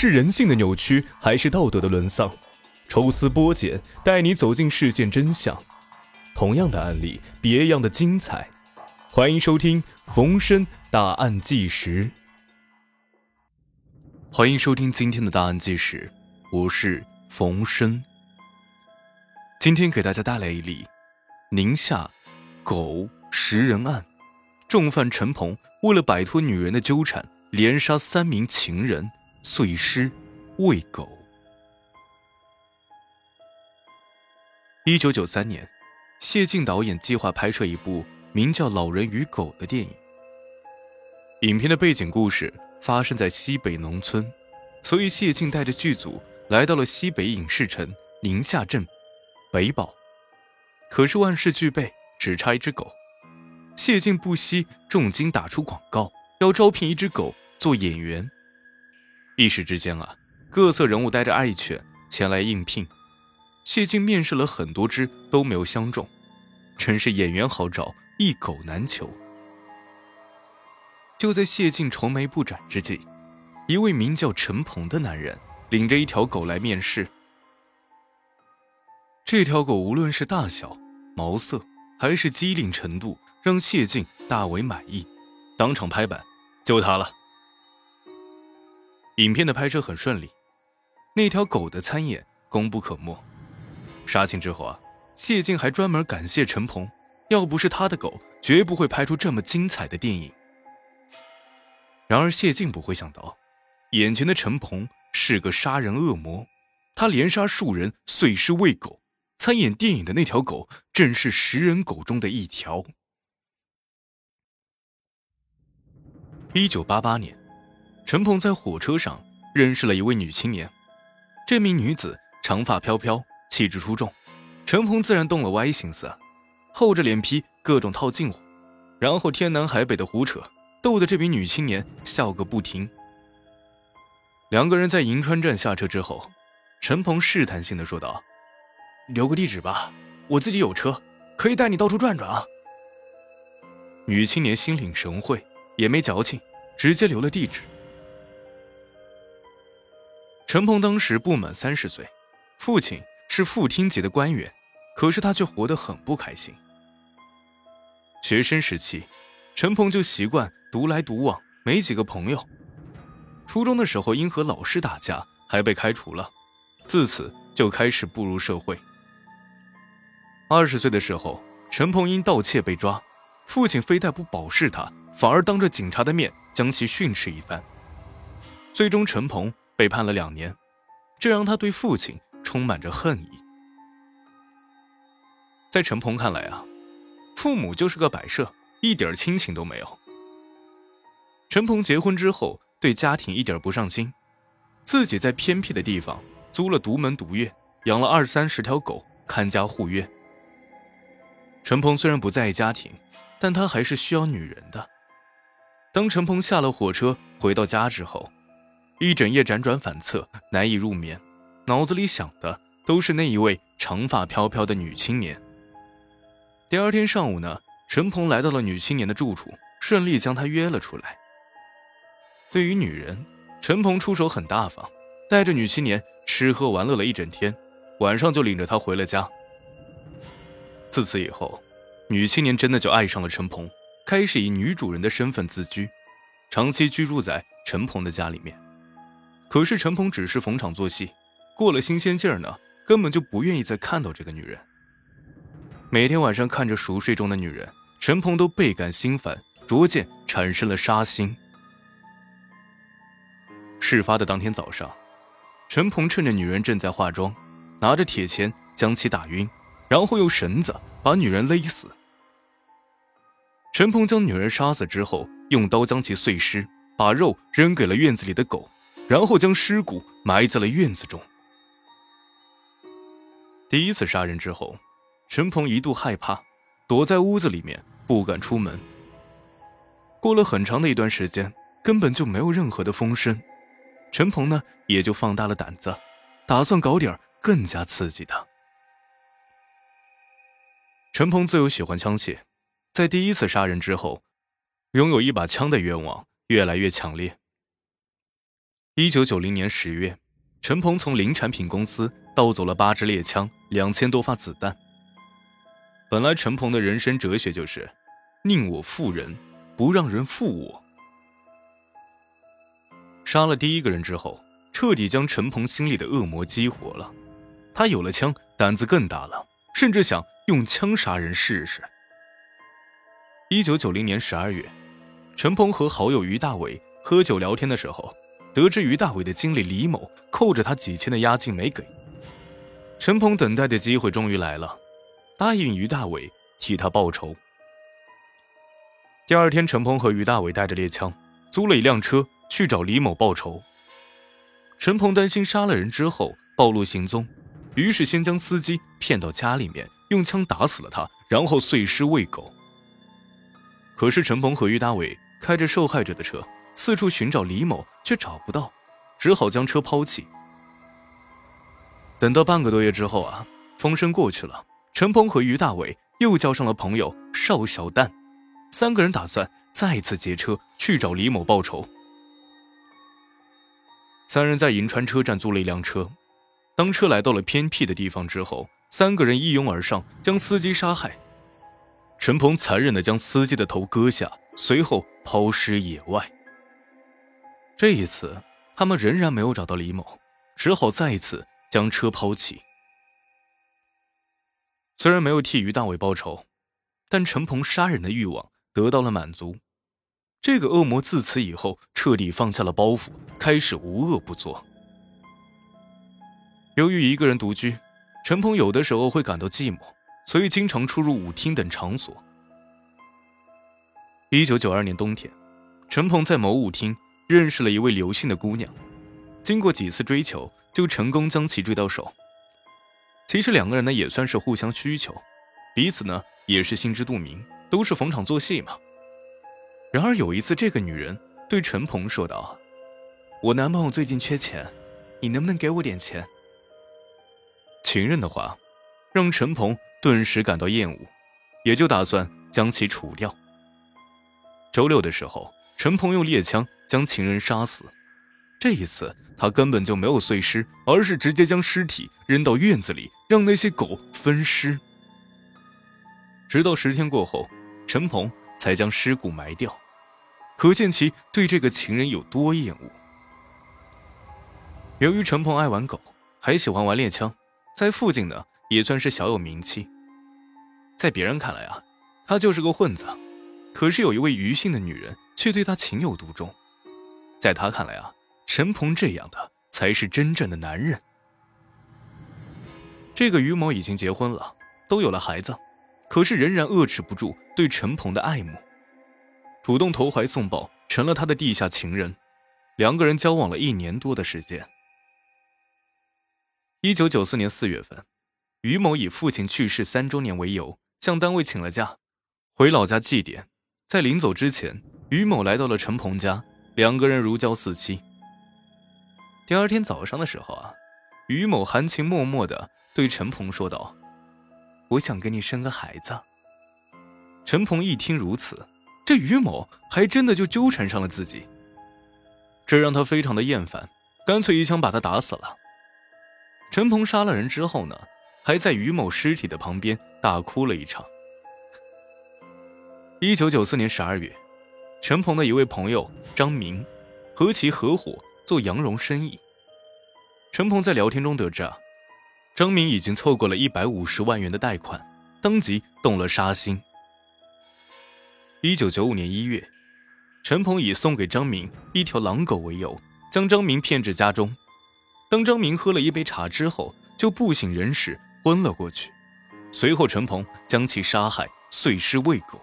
是人性的扭曲，还是道德的沦丧？抽丝剥茧，带你走进事件真相。同样的案例，别样的精彩。欢迎收听《逢申大案纪实》。欢迎收听今天的大案纪实，我是冯申。今天给大家带来一例宁夏狗食人案。重犯陈鹏为了摆脱女人的纠缠，连杀三名情人，碎尸喂狗。一九九三年，谢晋导演计划拍摄一部名叫《老人与狗》的电影。影片的背景故事发生在西北农村，所以谢晋带着剧组来到了西北影视城宁夏镇北堡。可是万事俱备，只差一只狗。谢晋不惜重金打出广告，要招聘一只狗做演员。一时之间啊，各色人物带着爱犬前来应聘。谢晋面试了很多只，都没有相中，真是演员好找，一狗难求。就在谢晋愁眉不展之际，一位名叫陈鹏的男人领着一条狗来面试。这条狗无论是大小、毛色，还是机灵程度，让谢晋大为满意，当场拍板，就他了。影片的拍摄很顺利，那条狗的参演功不可没。杀青之后啊，谢晋还专门感谢陈鹏，要不是他的狗，绝不会拍出这么精彩的电影。然而谢晋不会想到，眼前的陈鹏是个杀人恶魔，他连杀数人，碎尸喂狗。参演电影的那条狗，正是食人狗中的一条。一九八八年，陈鹏在火车上认识了一位女青年。这名女子长发飘飘，气质出众，陈鹏自然动了歪心思，厚着脸皮各种套近乎，然后天南海北的胡扯，逗得这名女青年笑个不停。两个人在银川站下车之后，陈鹏试探性的说道。留个地址吧，我自己有车，可以带你到处转转啊。女青年心领神会，也没矫情，直接留了地址。陈鹏当时不满三十岁，父亲是副厅级的官员，可是他却活得很不开心。学生时期，陈鹏就习惯独来独往，没几个朋友。初中的时候，因和老师打架，还被开除了，自此就开始步入社会。二十岁的时候，陈鹏因盗窃被抓，父亲非但不保释他，反而当着警察的面将其训斥一番。最终，陈鹏被判了两年，这让他对父亲充满着恨意。在陈鹏看来啊，父母就是个摆设，一点亲情都没有。陈鹏结婚之后，对家庭一点不上心，自己在偏僻的地方租了独门独院，养了二三十条狗，看家护院。陈鹏虽然不在意家庭，但他还是需要女人的。当陈鹏下了火车回到家之后，一整夜辗转反侧，难以入眠，脑子里想的都是那一位长发飘飘的女青年。第二天上午呢，陈鹏来到了女青年的住处，顺利将她约了出来。对于女人，陈鹏出手很大方，带着女青年吃喝玩乐了一整天，晚上就领着她回了家。自此以后，女青年真的就爱上了陈鹏，开始以女主人的身份自居，长期居住在陈鹏的家里面。可是陈鹏只是逢场作戏，过了新鲜劲儿呢，根本就不愿意再看到这个女人。每天晚上看着熟睡中的女人，陈鹏都倍感心烦，逐渐产生了杀心。事发的当天早上，陈鹏趁着女人正在化妆，拿着铁钳将其打晕。然后用绳子把女人勒死。陈鹏将女人杀死之后，用刀将其碎尸，把肉扔给了院子里的狗，然后将尸骨埋在了院子中。第一次杀人之后，陈鹏一度害怕，躲在屋子里面不敢出门。过了很长的一段时间，根本就没有任何的风声，陈鹏呢也就放大了胆子，打算搞点更加刺激的。陈鹏自幼喜欢枪械，在第一次杀人之后，拥有一把枪的愿望越来越强烈。一九九零年十月，陈鹏从林产品公司盗走了八支猎枪、两千多发子弹。本来陈鹏的人生哲学就是“宁我负人，不让人负我”。杀了第一个人之后，彻底将陈鹏心里的恶魔激活了。他有了枪，胆子更大了，甚至想用枪杀人试试。一九九零年十二月，陈鹏和好友于大伟喝酒聊天的时候。得知于大伟的经理李某扣着他几千的押金没给，陈鹏等待的机会终于来了，答应于大伟替他报仇。第二天，陈鹏和于大伟带着猎枪，租了一辆车去找李某报仇。陈鹏担心杀了人之后暴露行踪，于是先将司机骗到家里面，用枪打死了他，然后碎尸喂狗。可是陈鹏和于大伟开着受害者的车。四处寻找李某，却找不到，只好将车抛弃。等到半个多月之后啊，风声过去了，陈鹏和于大伟又叫上了朋友邵小蛋，三个人打算再次劫车去找李某报仇。三人在银川车站租了一辆车，当车来到了偏僻的地方之后，三个人一拥而上，将司机杀害。陈鹏残忍地将司机的头割下，随后抛尸野外。这一次，他们仍然没有找到李某，只好再一次将车抛弃。虽然没有替于大伟报仇，但陈鹏杀人的欲望得到了满足。这个恶魔自此以后彻底放下了包袱，开始无恶不作。由于一个人独居，陈鹏有的时候会感到寂寞，所以经常出入舞厅等场所。一九九二年冬天，陈鹏在某舞厅。认识了一位刘姓的姑娘，经过几次追求，就成功将其追到手。其实两个人呢也算是互相需求，彼此呢也是心知肚明，都是逢场作戏嘛。然而有一次，这个女人对陈鹏说道：“我男朋友最近缺钱，你能不能给我点钱？”情人的话，让陈鹏顿时感到厌恶，也就打算将其除掉。周六的时候。陈鹏用猎枪将情人杀死，这一次他根本就没有碎尸，而是直接将尸体扔到院子里，让那些狗分尸。直到十天过后，陈鹏才将尸骨埋掉，可见其对这个情人有多厌恶。由于陈鹏爱玩狗，还喜欢玩猎枪，在附近呢也算是小有名气。在别人看来啊，他就是个混子，可是有一位余姓的女人。却对他情有独钟，在他看来啊，陈鹏这样的才是真正的男人。这个于某已经结婚了，都有了孩子，可是仍然遏制不住对陈鹏的爱慕，主动投怀送抱，成了他的地下情人。两个人交往了一年多的时间。一九九四年四月份，于某以父亲去世三周年为由，向单位请了假，回老家祭奠。在临走之前。于某来到了陈鹏家，两个人如胶似漆。第二天早上的时候啊，于某含情脉脉的对陈鹏说道：“我想跟你生个孩子。”陈鹏一听如此，这于某还真的就纠缠上了自己，这让他非常的厌烦，干脆一枪把他打死了。陈鹏杀了人之后呢，还在于某尸体的旁边大哭了一场。一九九四年十二月。陈鹏的一位朋友张明和其合伙做羊绒生意。陈鹏在聊天中得知，啊，张明已经凑够了一百五十万元的贷款，当即动了杀心。一九九五年一月，陈鹏以送给张明一条狼狗为由，将张明骗至家中。当张明喝了一杯茶之后，就不省人事，昏了过去。随后，陈鹏将其杀害，碎尸喂狗。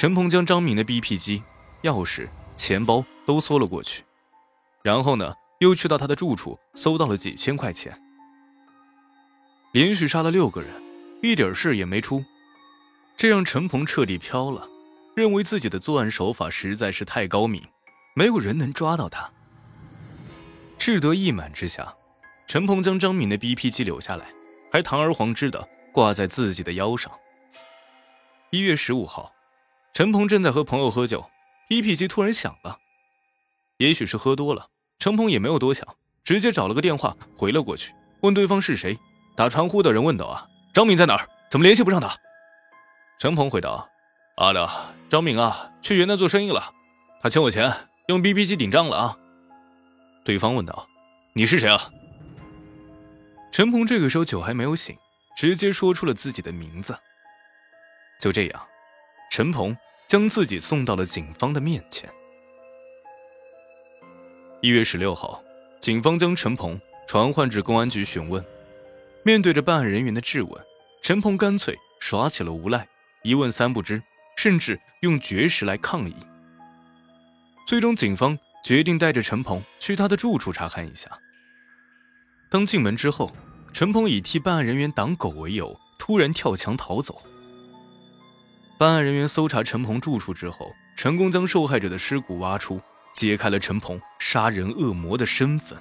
陈鹏将张敏的 BP 机、钥匙、钱包都搜了过去，然后呢，又去到他的住处，搜到了几千块钱。连续杀了六个人，一点事也没出，这让陈鹏彻底飘了，认为自己的作案手法实在是太高明，没有人能抓到他。志得意满之下，陈鹏将张敏的 BP 机留下来，还堂而皇之的挂在自己的腰上。一月十五号。陈鹏正在和朋友喝酒，BP 机突然响了。也许是喝多了，陈鹏也没有多想，直接找了个电话回了过去，问对方是谁。打传呼的人问道：“啊，张敏在哪儿？怎么联系不上他？”陈鹏回答：“阿亮，张敏啊，去云南做生意了，他欠我钱，用 B B 机顶账了啊。”对方问道：“你是谁啊？”陈鹏这个时候酒还没有醒，直接说出了自己的名字。就这样，陈鹏将自己送到了警方的面前。一月十六号，警方将陈鹏传唤至公安局询问。面对着办案人员的质问，陈鹏干脆耍起了无赖，一问三不知，甚至用绝食来抗议。最终，警方决定带着陈鹏去他的住处查看一下。当进门之后，陈鹏以替办案人员挡狗为由，突然跳墙逃走。办案人员搜查陈鹏住处之后，成功将受害者的尸骨挖出，揭开了陈鹏杀人恶魔的身份。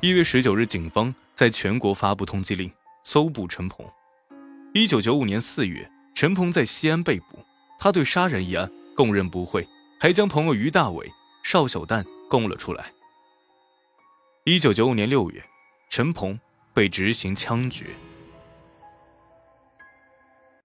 一月十九日，警方在全国发布通缉令，搜捕陈鹏。一九九五年四月，陈鹏在西安被捕，他对杀人一案供认不讳，还将朋友于大伟、邵小旦供了出来。一九九五年六月，陈鹏被执行枪决。